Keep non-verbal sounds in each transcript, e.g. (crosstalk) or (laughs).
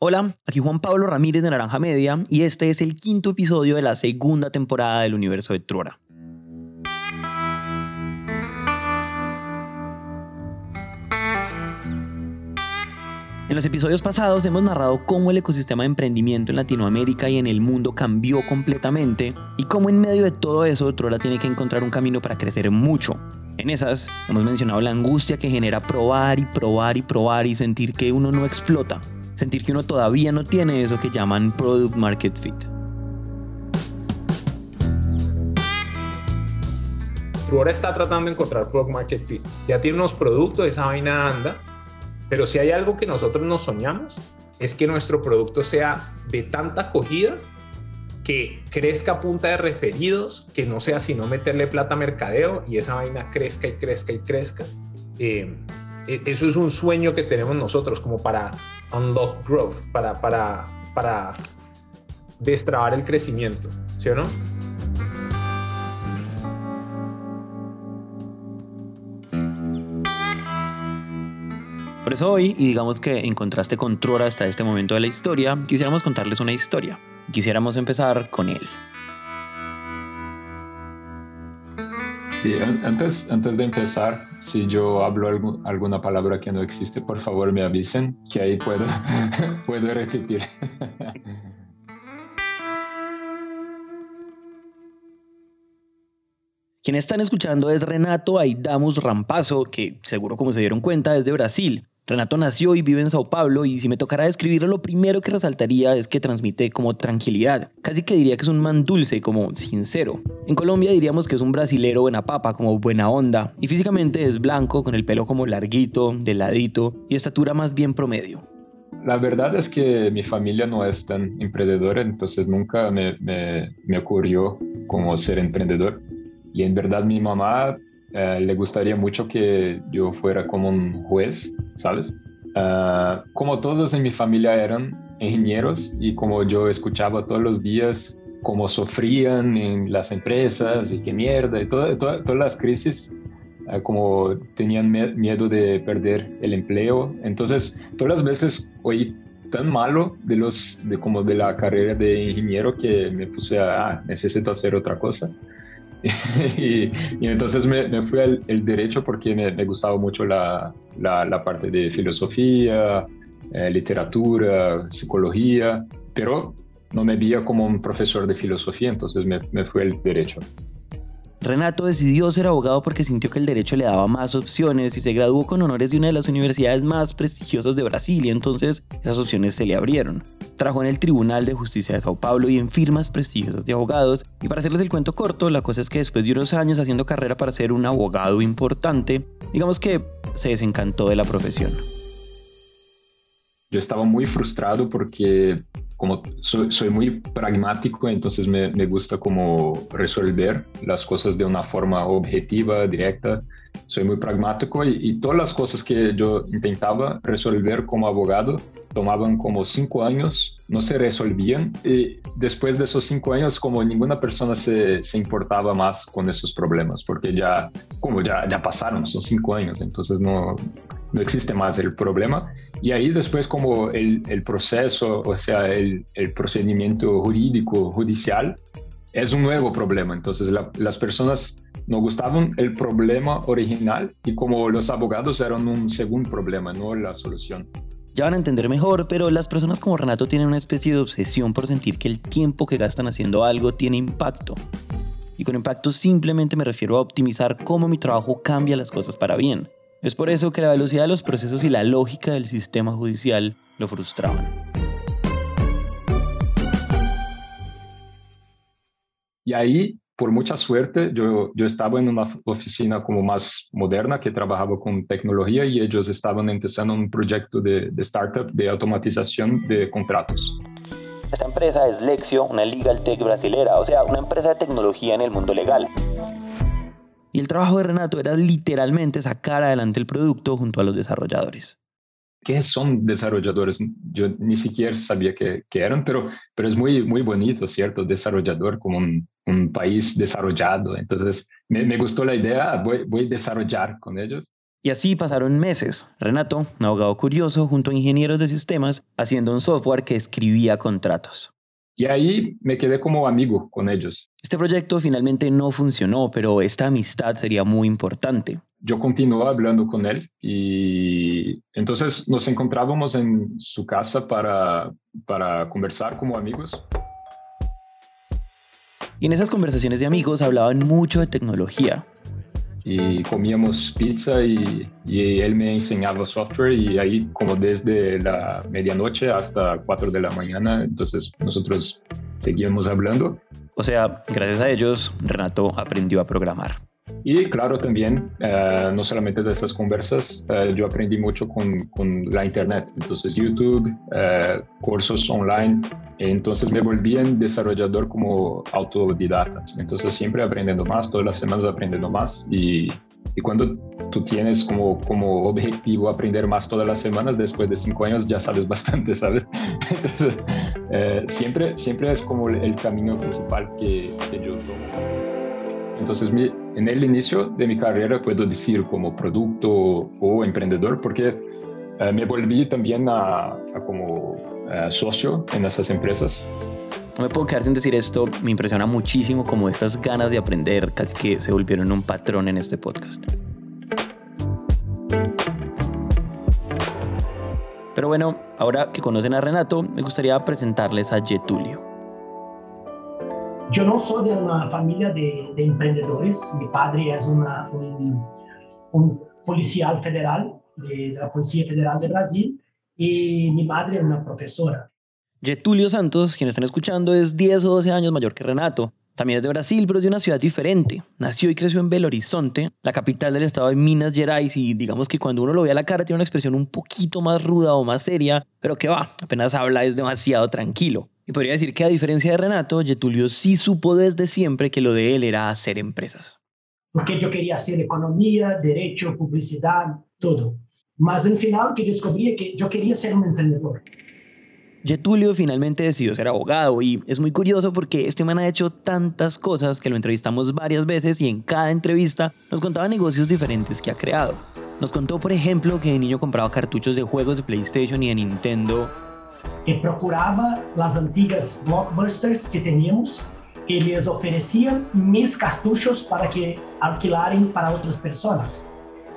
Hola, aquí Juan Pablo Ramírez de Naranja Media y este es el quinto episodio de la segunda temporada del universo de Truora. En los episodios pasados hemos narrado cómo el ecosistema de emprendimiento en Latinoamérica y en el mundo cambió completamente y cómo en medio de todo eso Truora tiene que encontrar un camino para crecer mucho. En esas hemos mencionado la angustia que genera probar y probar y probar y sentir que uno no explota, sentir que uno todavía no tiene eso que llaman product market fit. Truora está tratando de encontrar product market fit. Ya tiene unos productos, esa vaina anda, pero si hay algo que nosotros nos soñamos, es que nuestro producto sea de tanta acogida que crezca a punta de referidos, que no sea sino meterle plata a mercadeo y esa vaina crezca y crezca y crezca. Eh, e, eso es un sueño que tenemos nosotros como para unlock growth, para, para, para destrabar el crecimiento, ¿sí o no? Por eso hoy, y digamos que en contraste con Trora hasta este momento de la historia, quisiéramos contarles una historia. Quisiéramos empezar con él. Sí, antes, antes de empezar, si yo hablo alguna palabra que no existe, por favor me avisen, que ahí puedo, (laughs) puedo repetir. (laughs) Quien están escuchando es Renato Aidamus Rampazo, que seguro como se dieron cuenta es de Brasil. Renato nació y vive en Sao Paulo y si me tocara describirlo, lo primero que resaltaría es que transmite como tranquilidad. Casi que diría que es un man dulce, como sincero. En Colombia diríamos que es un brasilero buena papa, como buena onda. Y físicamente es blanco, con el pelo como larguito, deladito y estatura más bien promedio. La verdad es que mi familia no es tan emprendedora, entonces nunca me, me, ocurrió como ser emprendedor. Y en verdad mi mamá eh, le gustaría mucho que yo fuera como un juez ¿sabes? Ah, como todos en mi familia eran ingenieros y como yo escuchaba todos los días cómo sufrían en las empresas y qué mierda y todas las crisis, ah, como tenían miedo de perder el empleo. Entonces, todas las veces oí tan malo de los de como de la carrera de ingeniero que me puse a ah, necesito hacer otra cosa (laughs) y, entonces me, fui al el derecho porque me, gustaba mucho la, la, parte de filosofía, eh, literatura, psicología, pero no me veía como un profesor de filosofía, entonces me, me fui al derecho. Renato decidió ser abogado porque sintió que el derecho le daba más opciones y se graduó con honores de una de las universidades más prestigiosas de Brasil y entonces esas opciones se le abrieron. Trabajó en el Tribunal de Justicia de Sao Paulo y en firmas prestigiosas de abogados y para hacerles el cuento corto, la cosa es que después de unos años haciendo carrera para ser un abogado importante, digamos que se desencantó de la profesión. Yo estaba muy frustrado porque como soy, muy pragmático, entonces me, gusta como resolver las cosas de una forma objetiva, directa. Soy muy pragmático y, y, todas las cosas que yo intentaba resolver como abogado tomaban como cinco años, no se resolvían y después de esos cinco años como ninguna persona se, se importaba más con esos problemas porque ya, como ya, ya pasaron, son cinco años, entonces no, no existe más el problema. Y ahí después como el, el proceso, o sea, el, el, procedimiento jurídico, judicial, es un nuevo problema. Entonces las personas no gustaban el problema original y como los abogados eran un segundo problema, no la solución. Ya van a entender mejor, pero las personas como Renato tienen una especie de obsesión por sentir que el tiempo que gastan haciendo algo tiene impacto. Y con impacto simplemente me refiero a optimizar cómo mi trabajo cambia las cosas para bien. Es por eso que la velocidad de los procesos y la lógica del sistema judicial lo frustraban. Y ahí, por mucha suerte, yo, yo estaba en una oficina como más moderna que trabajaba con tecnología y ellos estaban empezando un proyecto de, de startup de automatización de contratos. Esta empresa es Lexio, una legal tech brasilera, o sea, una empresa de tecnología en el mundo legal. Y el trabajo de Renato era literalmente sacar adelante el producto junto a los desarrolladores. ¿Qué son desarrolladores? Yo ni siquiera sabía qué, eran, pero, pero es muy, muy bonito, ¿cierto? Desarrollador como un, un país desarrollado. Entonces me, me, gustó la idea, voy, voy a desarrollar con ellos. Y así pasaron meses. Renato, un abogado curioso, junto a ingenieros de sistemas, haciendo un software que escribía contratos. Y ahí me quedé como amigo con ellos. Este proyecto finalmente no funcionó, pero esta amistad sería muy importante. Yo continué hablando con él y entonces nos encontrábamos en su casa para, para conversar como amigos. Y en esas conversaciones de amigos hablaban mucho de tecnología, y comíamos pizza y, y, él me enseñaba software y ahí como desde la medianoche hasta 4 de la mañana, entonces nosotros seguíamos hablando. O sea, gracias a ellos, Renato aprendió a programar. Y claro, también, eh, no solamente de esas conversas, eh, yo aprendí mucho con, con, la Internet. Entonces, YouTube, eh, cursos online. Entonces, me volví un desarrollador como autodidacta. Entonces, siempre aprendiendo más, todas las semanas aprendiendo más. Y, y cuando tú tienes como, como objetivo aprender más todas las semanas, después de cinco años ya sabes (laughs) bastante, ¿sabes? Entonces, siempre, siempre es como el camino principal que, que yo tomo. Entonces, en el inicio de mi carrera puedo decir como producto o emprendedor porque eh, me volví también a, como eh, socio en esas empresas. No me puedo quedar sin decir esto, me impresiona muchísimo como estas ganas de aprender casi que se volvieron un patrón en este podcast. Pero bueno, ahora que conocen a Renato, me gustaría presentarles a Getulio. Yo no soy de una familia de, de emprendedores. Mi padre es una, un, un, policial federal de, de, la Policía Federal de Brasil y mi madre es una profesora. Getulio Santos, quien están escuchando, es 10 o 12 años mayor que Renato. También es de Brasil, pero es de una ciudad diferente. Nació y creció en Belo Horizonte, la capital del estado de Minas Gerais, y digamos que cuando uno lo ve a la cara tiene una expresión un poquito más ruda o más seria, pero que va, apenas habla es demasiado tranquilo. Y podría decir que a diferencia de Renato, Getulio sí supo desde siempre que lo de él era hacer empresas. Porque yo quería hacer economía, derecho, publicidad, todo. Más en final que yo descubrí que yo quería ser un emprendedor. Getulio finalmente decidió ser abogado y es muy curioso porque este man ha hecho tantas cosas que lo entrevistamos varias veces y en cada entrevista nos contaba negocios diferentes que ha creado. Nos contó, por ejemplo, que de niño compraba cartuchos de juegos de PlayStation y de Nintendo que procurava as antigas blockbusters que teníamos e les ofereciam mis cartuchos para que alquilarem para outras pessoas.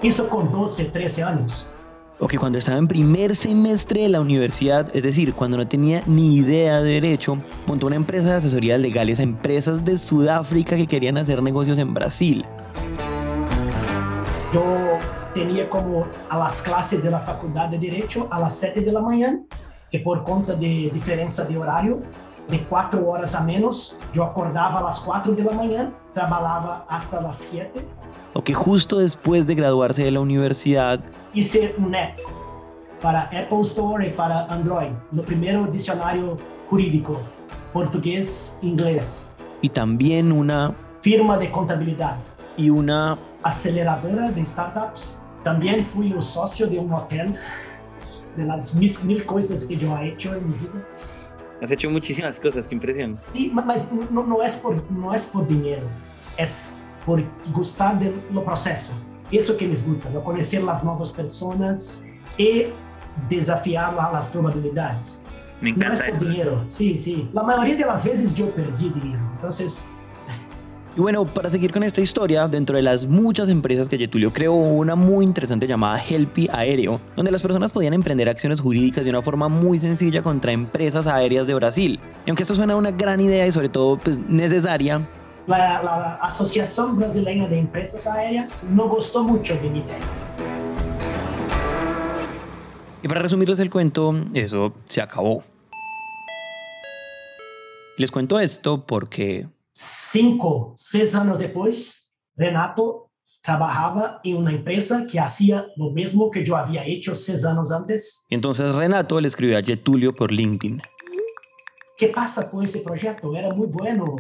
Isso com 12, 13 anos. O que cuando estaba en primer semestre de la universidad, es decir, cuando no tenía ni idea de derecho, montó una empresa de asesorías legales a empresas de Sudáfrica que querían hacer negocios en Brasil. Yo tenía como a las clases de la facultad de Derecho a las 7 de la mañana que por conta de diferença de horário, de quatro horas a menos, eu acordava às quatro da manhã, trabalhava hasta as sete. O que justo después de graduarse de la universidad hice un app para Apple Store y para Android, no primeiro dicionário jurídico, português, inglês. Y también una firma de contabilidad y una aceleradora de startups. También fui un socio de un hotel de las mil, mil cosas que yo he hecho en mi vida. Has hecho muchísimas cosas, qué impresión. Sí, mas no, no, es por, no es por dinero, es por gustar del proceso. Eso que me gusta, ¿no? conocer las nuevas personas y desafiar las probabilidades. Me encanta. No es por dinero, sí, sí. La mayoría de las veces yo perdí dinero, entonces y bueno, para seguir con esta historia, dentro de las muchas empresas que Getulio creó, una muy interesante llamada Helpy Aéreo, donde las personas podían emprender acciones jurídicas de una forma muy sencilla contra empresas aéreas de Brasil. Y aunque esto suena una gran idea y sobre todo pues, necesaria, la, la Asociación Brasileña de Empresas Aéreas no gustó mucho de mi idea. Y para resumirles el cuento, eso se acabó. Les cuento esto porque cinco, seis anos depois, Renato trabajaba en una empresa que hacía lo mismo que yo había hecho seis años antes. Entonces Renato le escribió a Getulio por LinkedIn. ¿Qué pasa con ese proyecto? Era muy bueno.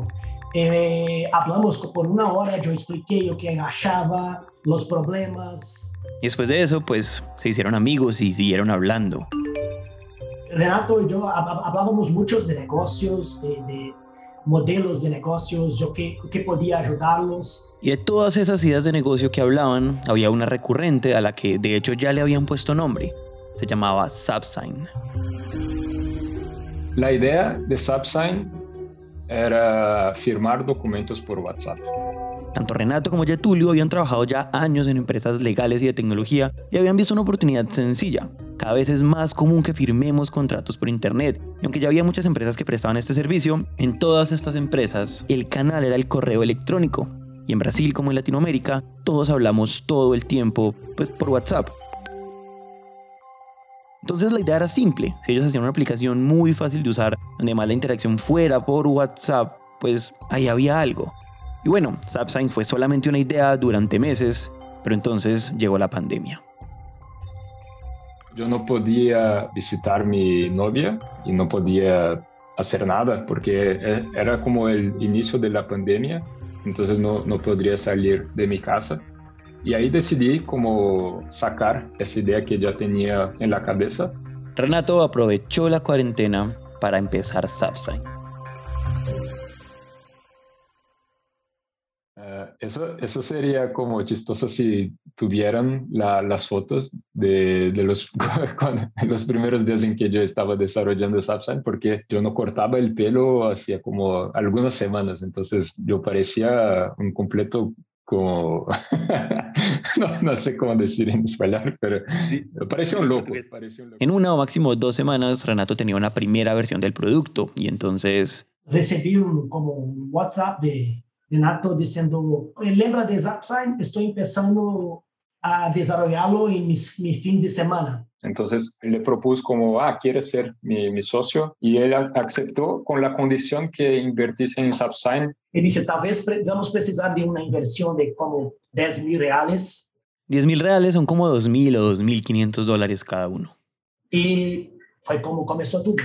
Eh, hablamos por una hora, yo expliqué lo que achaba, los problemas. Y después de eso, pues se hicieron amigos y siguieron hablando. Renato y yo hablábamos muchos de negocios, de, de modelos de negocios, yo qué, qué podía ayudarlos. Y de todas esas ideas de negocio que hablaban, había una recurrente a la que de hecho ya le habían puesto nombre. Se llamaba Subsign. La idea de Subsign era firmar documentos por WhatsApp. Tanto Renato como Getulio habían trabajado ya años en empresas legales y de tecnología y habían visto una oportunidad sencilla. Cada vez es más común que firmemos contratos por Internet. Y aunque ya había muchas empresas que prestaban este servicio, en todas estas empresas el canal era el correo electrónico. Y en Brasil como en Latinoamérica, todos hablamos todo el tiempo pues por WhatsApp. Entonces la idea era simple. Si ellos hacían una aplicación muy fácil de usar, donde más la interacción fuera por WhatsApp, pues ahí había algo. Y bueno, Subsign fue solamente una idea durante meses, pero entonces llegó la pandemia. Yo no podía visitar mi novia y no podía hacer nada porque e, era como el inicio de la pandemia, entonces no, no podría salir de mi casa. Y ahí decidí como sacar esa idea que ya tenía en la cabeza. Renato aprovechó la cuarentena para empezar Subsign. Eso, eso sería como chistoso si tuvieran las fotos de, de los, (laughs) los primeros días en que yo estaba desarrollando Subsign, porque yo no cortaba el pelo hacía como algunas semanas, entonces yo parecía un completo como, (laughs) no, no, sé cómo decir en español, pero parecía un, loco, parecía un loco. En una o máximo dos semanas, Renato tenía una primera versión del producto y entonces... Recibí un, como un WhatsApp de Renato diciendo, lembra de Zapsign, estoy empezando a desarrollarlo en mis, mis fines de semana. Entonces le propuse como, ah, ¿quieres ser mi, mi, socio? Y él aceptó con la condición que invertise en Subsign. Y dice, tal vez vamos a precisar de una inversión de como 10 mil reales. 10 mil reales son como 2 mil o 2.500 dólares cada uno. Y fue como comenzó todo.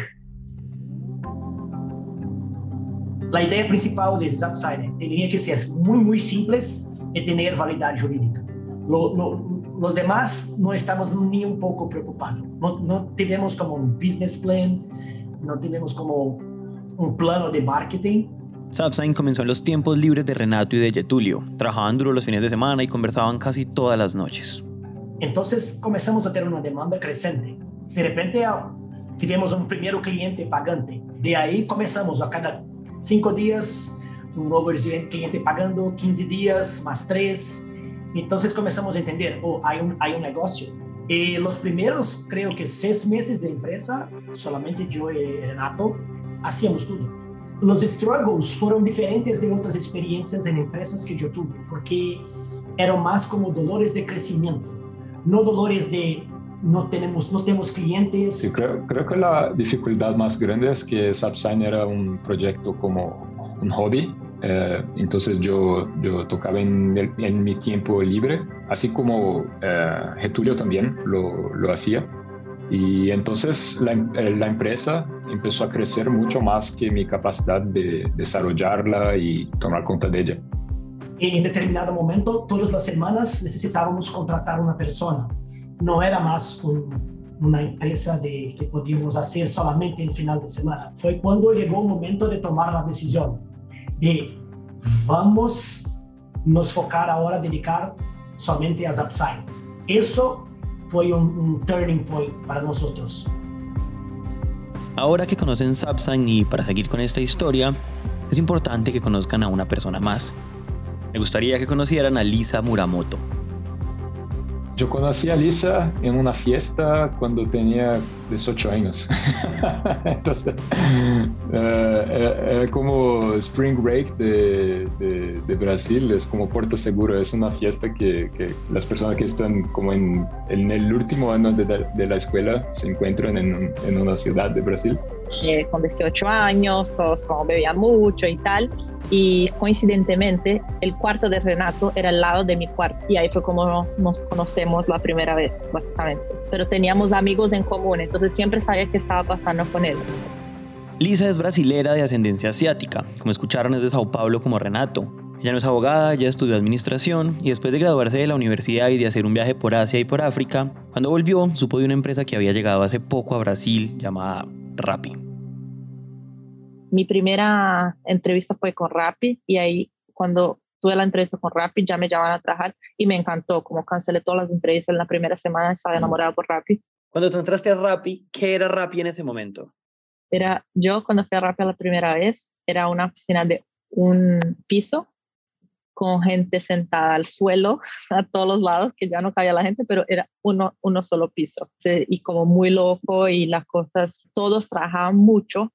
La idea principal de Zapsign tenía que ser muy, muy simples y tener validad jurídica. Lo, lo, los demás no estamos ni un poco preocupados. No, no tenemos como un business plan, no tenemos como un plano de marketing. Subsign comenzó en los tiempos libres de Renato y de Getulio. Trabajaban duro los fines de semana y conversaban casi todas las noches. Entonces comenzamos a tener una demanda creciente. De repente tivemos un primer cliente pagante. De ahí comenzamos a cada cinco días, un nuevo cliente pagando 15 días más tres. Entonces comenzamos a entender, oh, hay un, hay un negocio. Y los primeros, creo que seis meses de empresa, solamente yo y Renato hacíamos todo. Los struggles fueron diferentes de otras experiencias en empresas que yo tuve, porque eran más como dolores de crecimiento, no dolores de no tenemos, no tenemos clientes. Sí, creo, creo que la dificultad más grande es que Subsign era un proyecto como un hobby. Eh, entonces yo, yo tocaba en, en, mi tiempo libre, así como eh, Getulio también lo, lo hacía. Y entonces la, eh, la, empresa empezó a crecer mucho más que mi capacidad de desarrollarla y tomar cuenta de ella. En determinado momento, todas las semanas necesitábamos contratar una persona no era más una empresa de, que podíamos hacer solamente en final de semana. Fue cuando llegó el momento de tomar la decisión de vamos nos focar ahora, dedicar somente a Zapsign. Eso fue un, turning point para nosotros. Ahora que conocen Zapsign y para seguir con esta historia, es importante que conozcan a una persona más. Me gustaría que conocieran a Lisa Muramoto. Yo conocí a Lisa en una fiesta cuando tenía 18 años. (laughs) Entonces, uh, como Spring Break de, de, de, Brasil, es como Puerto Seguro, es una fiesta que, que las personas que están como en, en el último año de, de, la escuela se encuentran en, en una ciudad de Brasil. Eh, con 18 años, todos como bebían mucho y tal y coincidentemente el cuarto de Renato era al lado de mi cuarto y ahí fue como nos conocemos la primera vez, básicamente. Pero teníamos amigos en común, entonces siempre sabía qué estaba pasando con él. Lisa es brasilera de ascendencia asiática, como escucharon es de Sao Paulo como Renato. Ella no es abogada, ella estudió administración y después de graduarse de la universidad y de hacer un viaje por Asia y por África, cuando volvió supo de una empresa que había llegado hace poco a Brasil llamada Rappi. mi primera entrevista fue con Rappi y ahí cuando tuve la entrevista con Rappi ya me llamaban a trabajar y me encantó, como cancelé todas las entrevistas en la primera semana, estaba enamorada por Rappi. Cuando tú entraste a Rappi, ¿qué era Rappi en ese momento? Era, yo cuando fui a Rappi la primera vez, era una oficina de un piso con gente sentada al suelo (laughs) a todos los lados, que ya no cabía la gente, pero era uno, uno solo piso. Y como muy loco y las cosas, todos trabajaban mucho,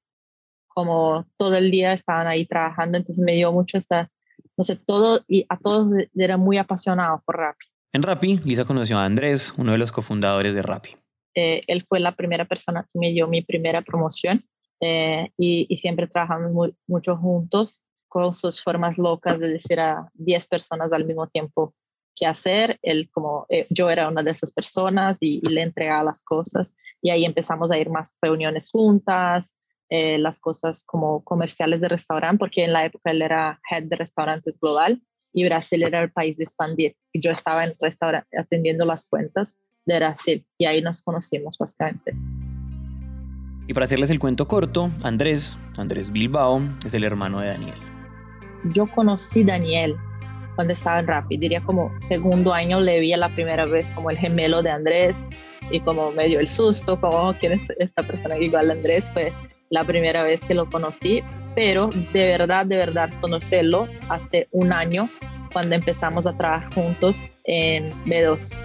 como todo el día estaban ahí trabajando, entonces me dio mucho esta, no sé, todo, y a todos eran muy apasionados por Rappi. En Rappi, Lisa conoció a Andrés, uno de los cofundadores de Rappi. Eh, él fue la primera persona que me dio mi primera promoción eh, y, siempre trabajamos muy, mucho juntos con sus formas locas de decir a 10 personas al mismo tiempo qué hacer. Él como eh, yo era una de esas personas y, le entregaba las cosas y ahí empezamos a ir más reuniones juntas, las cosas como comerciales de restaurante, porque en la época él era head de restaurantes global y Brasil era el país de expandir. Yo estaba en restaurante atendiendo las cuentas de Brasil y ahí nos conocimos bastante. Y para hacerles el cuento corto, Andrés, Andrés Bilbao, es el hermano de Daniel yo conocí a Daniel cuando estaba en Rappi, diría como segundo año le vi a la primera vez como el gemelo de Andrés y como me dio el susto, como quién es esta persona igual a Andrés, fue la primera vez que lo conocí, pero de verdad, de verdad conocerlo hace un año cuando empezamos a trabajar juntos en B2.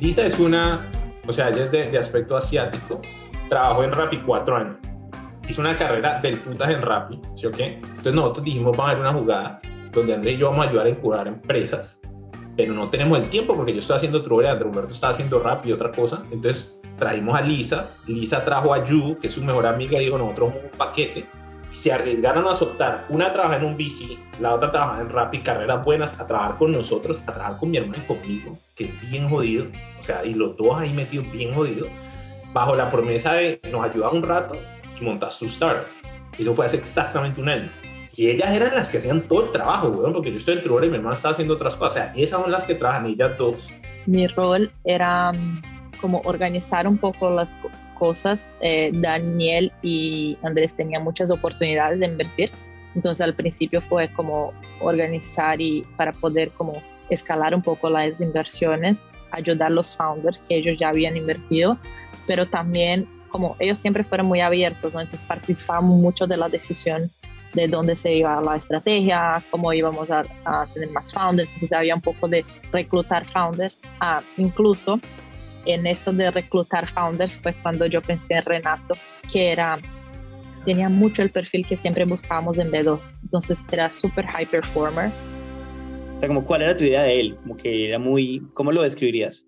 Lisa es una, o sea, ella es de, de aspecto asiático, trabajó en Rappi cuatro años hizo una carrera del putas en Rappi, ¿sí o qué? Entonces nosotros dijimos, vamos a ver una jugada donde Andrés y yo vamos a ayudar a encurar empresas, pero no tenemos el tiempo porque yo estoy haciendo True, André Humberto está haciendo Rappi y otra cosa. Entonces traímos a Lisa, Lisa trajo a Yu, que es su mejor amiga, y dijo, nosotros un paquete, se arriesgaron a soltar, una trabaja en un bici, la otra trabaja en Rappi, carreras buenas, a trabajar con nosotros, a trabajar con mi hermano y conmigo, que es bien jodido, o sea, y los dos ahí metidos bien jodidos, bajo la promesa de nos ayudar un rato y montas tu startup. Eso fue hace exactamente un año. Y ellas eran las que hacían todo el trabajo, weón, porque yo estoy en Trubor y mi hermano estaba haciendo otras cosas. O sea, esas son las que trabajan, ellas dos. Mi rol era mm, como organizar un poco las cosas. Eh, Daniel y Andrés tenían muchas oportunidades de invertir. Entonces al principio fue como organizar y para poder como escalar un poco las inversiones, ayudar a los founders que ellos ya habían invertido, pero también como ellos siempre fueron muy abiertos, ¿no? entonces participamos mucho de la decisión de dónde se iba la estrategia, cómo íbamos a, tener más founders, entonces había un poco de reclutar founders, ah, incluso en eso de reclutar founders fue cuando yo pensé en Renato, que era tenía mucho el perfil que siempre buscábamos en B2, entonces era súper high performer. O sea, como cuál era tu idea de él, como que era muy, ¿cómo lo describirías?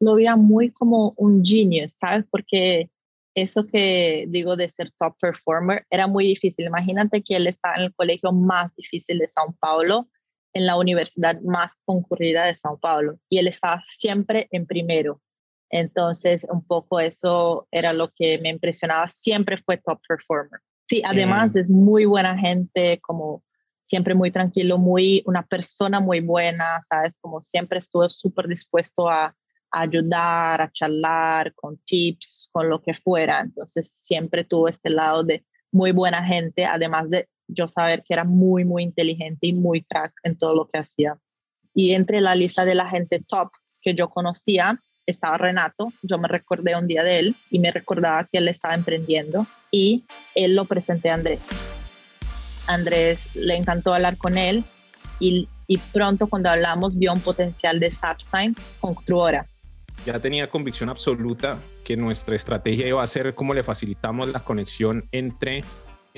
lo veía muy como un genius, ¿sabes? Porque eso que digo de ser top performer era muy difícil. Imagínate que él está en el colegio más difícil de Sao Paulo, en la universidad más concurrida de Sao Paulo, y él estaba siempre en primero. Entonces, un poco eso era lo que me impresionaba. Siempre fue top performer. Sí, además es muy buena gente, como siempre muy tranquilo, muy una persona muy buena, ¿sabes? Como siempre estuvo súper dispuesto a ayudar, a charlar, con tips, con lo que fuera. Entonces siempre tuvo este lado de muy buena gente, además de yo saber que era muy, muy inteligente y muy crack en todo lo que hacía. Y entre la lista de la gente top que yo conocía estaba Renato, yo me recordé un día de él y me recordaba que él estaba emprendiendo y él lo presenté a Andrés. Andrés le encantó hablar con él y, y pronto cuando hablamos vio un potencial de SAPSign con ya tenía convicción absoluta que nuestra estrategia iba a ser cómo le facilitamos la conexión entre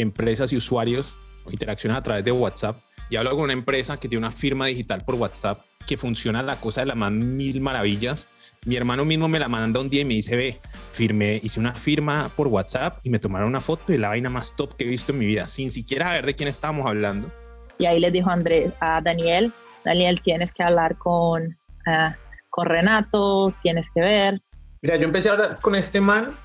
empresas y usuarios o interacciones a través de WhatsApp. Y hablo con una empresa que tiene una firma digital por WhatsApp que funciona la cosa de las más mil maravillas. Mi hermano mismo me la manda un día y me dice, ve, firmé, hice una firma por WhatsApp y me tomaron una foto de la vaina más top que he visto en mi vida, sin siquiera ver de quién estábamos hablando. Y ahí le dijo Andrés, a Daniel, Daniel, tienes que hablar con... Uh, con Renato, tienes que ver. Mira, yo empecé a hablar con este man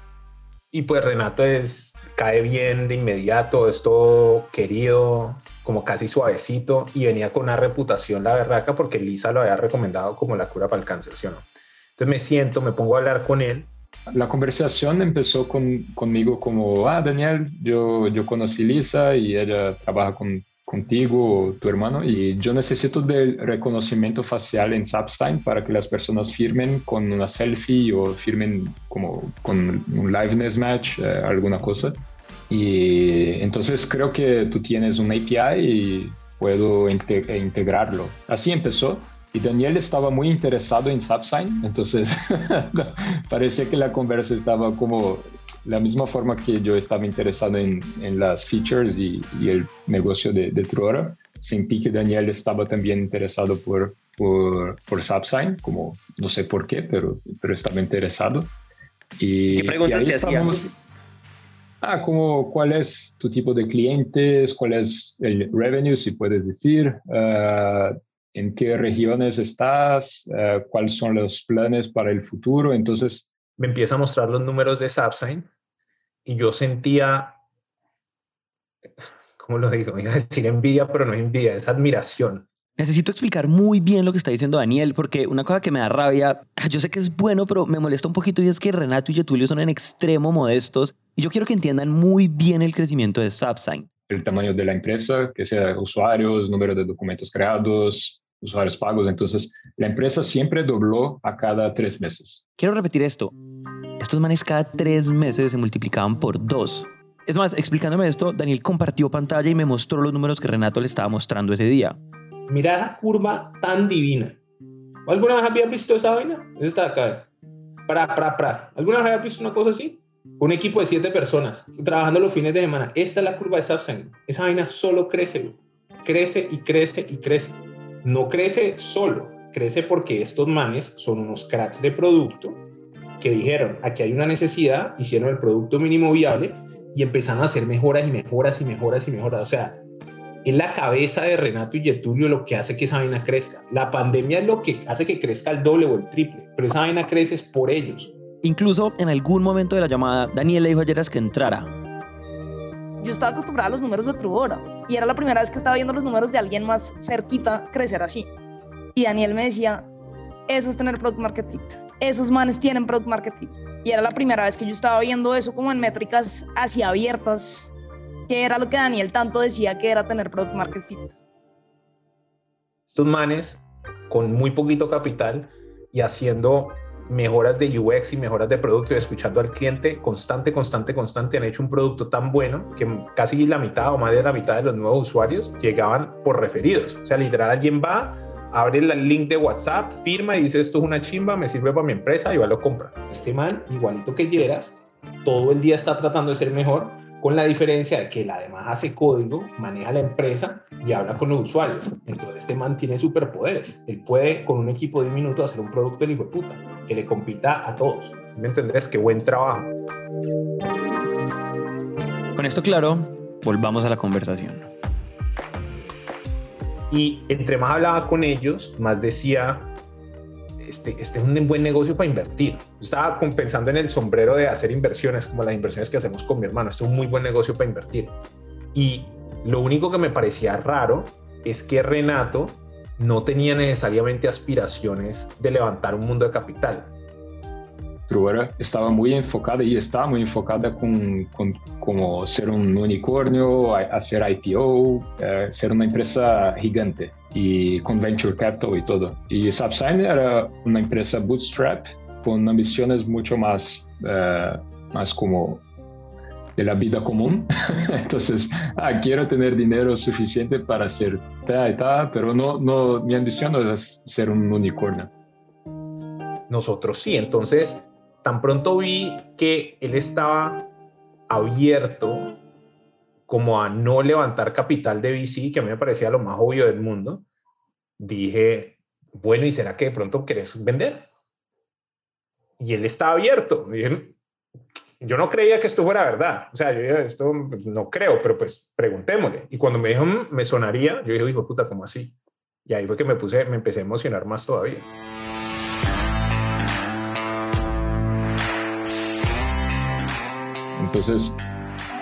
y pues Renato es, cae bien de inmediato, es todo querido, como casi suavecito y venía con una reputación la berraca porque Lisa lo había recomendado como la cura para el cáncer, ¿sí o no? Entonces me siento, me pongo a hablar con él La conversación empezó con, conmigo como, ah, Daniel, yo, yo conocí Lisa y ella trabaja con, contigo tu hermano y yo necesito del reconocimiento facial en Zapstein para que las personas firmen con una selfie o firmen como con un liveness match, eh, alguna cosa. Y entonces creo que tú tienes un API y puedo integrarlo. Así empezó. Y Daniel estaba muy interesado en Subsign, entonces (laughs) parecía que la conversa estaba como la misma forma que yo estaba interesado en, en las features y, y, el negocio de, de Truora. Sentí que Daniel estaba también interesado por, por, por Subsign, como no sé por qué, pero, pero estaba interesado. Y, ¿Qué preguntas y te hacíamos? Ah, como cuál es tu tipo de clientes, cuál es el revenue, si puedes decir, uh, en qué regiones estás, uh, cuáles son los planes para el futuro. Entonces, me empieza a mostrar los números de Subsign y yo sentía, ¿cómo lo digo? (laughs) Iba a decir envidia, pero no es envidia, es admiración. Necesito explicar muy bien lo que está diciendo Daniel, porque una cosa que me da rabia, (laughs) yo sé que es bueno, pero me molesta un poquito y es que Renato y Getulio son en extremo modestos y yo quiero que entiendan muy bien el crecimiento de Subsign. El tamaño de la empresa, que sea usuarios, número de documentos creados, usuarios pagos. Entonces, la empresa siempre dobló a cada tres meses. Quiero repetir esto. Estos manes cada tres meses se multiplicaban por dos. Es más, explicándome esto, Daniel compartió pantalla y me mostró los números que Renato le estaba mostrando ese día. Mira la curva tan divina. ¿Alguna vez habían visto esa vaina? Esa está acá. Pra, pra, pra. ¿Alguna vez habían visto una cosa así? Un equipo de siete personas trabajando los fines de semana. Esta es la curva de Subsang. Esa vaina solo crece. Crece y crece y crece. No crece solo. Crece porque estos manes son unos cracks de producto que dijeron, aquí hay una necesidad, hicieron el producto mínimo viable y empezaron a hacer mejoras y mejoras y mejoras y mejoras. O sea, es la cabeza de Renato y Getulio lo que hace que esa vaina crezca. La pandemia es lo que hace que crezca el doble o el triple, pero esa vaina crece por ellos. Incluso en algún momento de la llamada, Daniel le dijo a Yeras que entrara. Yo estaba acostumbrada a los números de Trubora y era la primera vez que estaba viendo los números de alguien más cerquita crecer así. Y Daniel me decía, eso es tener product market fit. Esos manes tienen product market fit. Y era la primera vez que yo estaba viendo eso como en métricas así abiertas, que era lo que Daniel tanto decía que era tener product market fit. Estos manes con muy poquito capital y haciendo mejoras de UX y mejoras de producto y escuchando al cliente constante, constante, constante, han hecho un producto tan bueno que casi la mitad o más de la mitad de los nuevos usuarios llegaban por referidos. O sea, literal, alguien va, abre el link de WhatsApp, firma y dice esto es una chimba, me sirve para mi empresa y va a lo compra. Este man, igualito que Yeras, todo el día está tratando de ser mejor, con la diferencia de que él además hace código, maneja la empresa y habla con los usuarios. Entonces este man tiene superpoderes. Él puede con un equipo de minutos hacer un producto del hijo puta que le compita a todos. ¿Me entendés? Qué buen trabajo. Con esto claro, volvamos a la conversación. Y entre más hablaba con ellos, más decía, este, este es un buen negocio para invertir. Yo estaba pensando en el sombrero de hacer inversiones, como las inversiones que hacemos con mi hermano. Este es un muy buen negocio para invertir. Y lo único que me parecía raro es que Renato no tenía necesariamente aspiraciones de levantar un mundo de capital. Truora estaba muy enfocada y está muy enfocada con, con como ser un unicornio, hacer IPO, eh, ser una empresa gigante y con venture capital y todo. Y Subsign era una empresa bootstrap con ambiciones mucho más, eh, más como de la vida común. (laughs) Entonces, ah, quiero tener dinero suficiente para hacer ta y ta, pero no, no, mi ambición no es ser un unicornio. Nosotros sí, entonces, tan pronto vi que él estaba abierto como a no levantar capital de VC, que a mí me parecía lo más obvio del mundo, dije, bueno, ¿y será que de pronto querés vender? Y él estaba abierto. Dije, yo no creía que esto fuera verdad. O sea, yo dije, esto no creo, pero pues preguntémosle. Y cuando me dijo, me sonaría, yo dije, hijo puta, ¿cómo así? Y ahí fue que me puse, me empecé a emocionar más todavía. Entonces,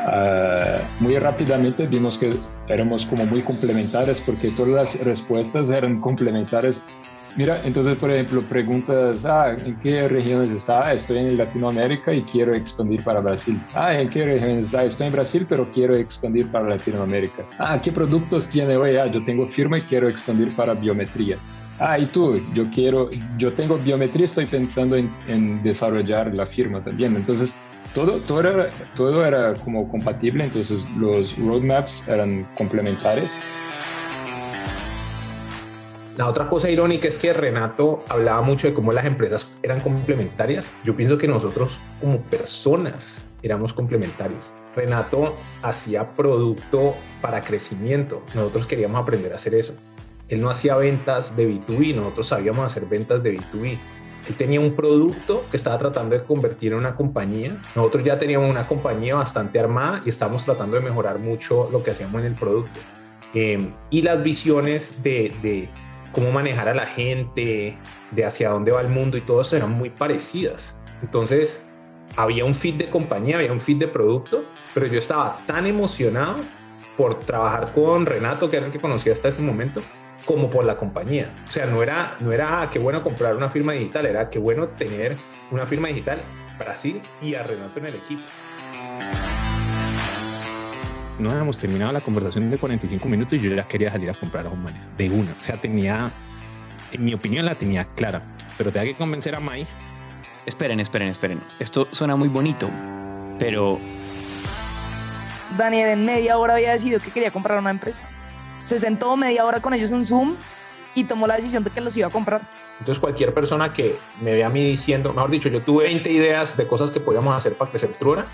uh, muy rápidamente vimos que éramos como muy complementarias porque todas las respuestas eran complementarias Mira, entonces, por ejemplo, preguntas, ah, ¿en qué regiones está? Ah, estoy en Latinoamérica y quiero expandir para Brasil. Ah, ¿en qué regiones está? Estoy en Brasil, pero quiero expandir para Latinoamérica. Ah, ¿qué productos tiene hoy? Ah, yo tengo firma y quiero expandir para biometría. Ah, y tú, yo quiero, yo tengo biometría, estoy pensando en, en desarrollar la firma también. Entonces, todo, todo, era, todo era como compatible, entonces los roadmaps eran complementarios. La otra cosa irónica es que Renato hablaba mucho de cómo las empresas eran complementarias. Yo pienso que nosotros como personas éramos complementarios. Renato hacía producto para crecimiento. Nosotros queríamos aprender a hacer eso. Él no hacía ventas de B2B, nosotros sabíamos hacer ventas de B2B. Él tenía un producto que estaba tratando de convertir en una compañía. Nosotros ya teníamos una compañía bastante armada y estábamos tratando de mejorar mucho lo que hacíamos en el producto. Eh, y las visiones de, de cómo manejar a la gente, de hacia dónde va el mundo y todo eso eran muy parecidas. Entonces, había un fit de compañía, había un fit de producto, pero yo estaba tan emocionado por trabajar con Renato, que era el que conocía hasta ese momento, como por la compañía. O sea, no era, no era ah, qué bueno comprar una firma digital, era qué bueno tener una firma digital Brasil y a Renato en el equipo. no habíamos terminado la conversación de 45 minutos y yo ya quería salir a comprar a los manes de una. O sea, tenía, en mi opinión, la tenía clara, pero tenía que convencer a Mai. Esperen, esperen, esperen. Esto suena muy bonito, pero. Daniel en media hora había decidido que quería comprar una empresa. Se sentó media hora con ellos en Zoom y tomó la decisión de que los iba a comprar. Entonces cualquier persona que me vea a mí diciendo, mejor dicho, yo tuve 20 ideas de cosas que podíamos hacer para crecer Trura,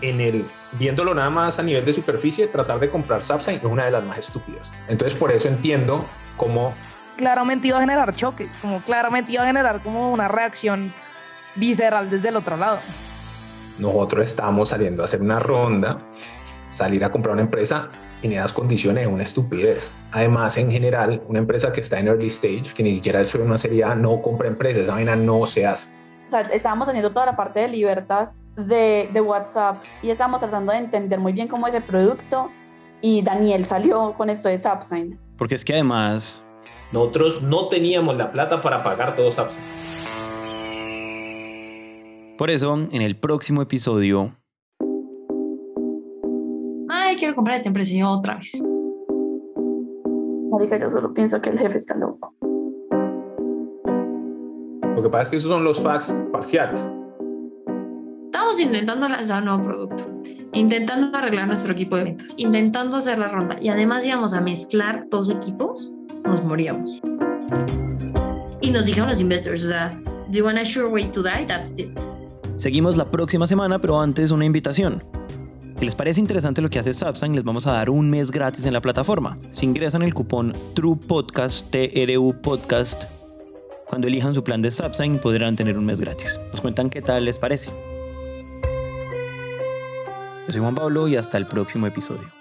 en el, viéndolo nada más a nivel de superficie, tratar de comprar Sapsign es una de las más estúpidas. Entonces, por eso entiendo cómo... Claramente iba a generar choques, como claramente iba a generar como una reacción visceral desde el otro lado. Nosotros estamos saliendo a hacer una ronda, salir a comprar una empresa en esas condiciones es una estupidez. Además, en general, una empresa que está en early stage, que ni siquiera ha hecho una serie A, no compra empresas, esa vaina no se hace o sea, estábamos haciendo toda la parte de libertas de, de WhatsApp y estábamos tratando de entender muy bien cómo es el producto y Daniel salió con esto de Sapsign. Porque es que además... Nosotros no teníamos la plata para pagar todos Sapsign. Por eso, en el próximo episodio... Quiero comprar esta empresa otra vez. Marica, yo solo pienso que el jefe está loco. Lo que pasa es que esos son los facts parciales. Estamos intentando lanzar un nuevo producto, intentando arreglar nuestro equipo de ventas, intentando hacer la ronda y además íbamos a mezclar dos equipos, nos moríamos. Y nos dijeron los investors, o sea, do you want a sure way to die? That's it. Seguimos la próxima semana, pero antes una invitación. Si les parece interesante lo que hace Sapsign, les vamos a dar un mes gratis en la plataforma. Si ingresan el cupón TRUPODCAST, T-R-U Podcast, cuando elijan su plan de Sapsign podrán tener un mes gratis. Nos cuentan qué tal les parece. Yo soy Juan Pablo y hasta el próximo episodio.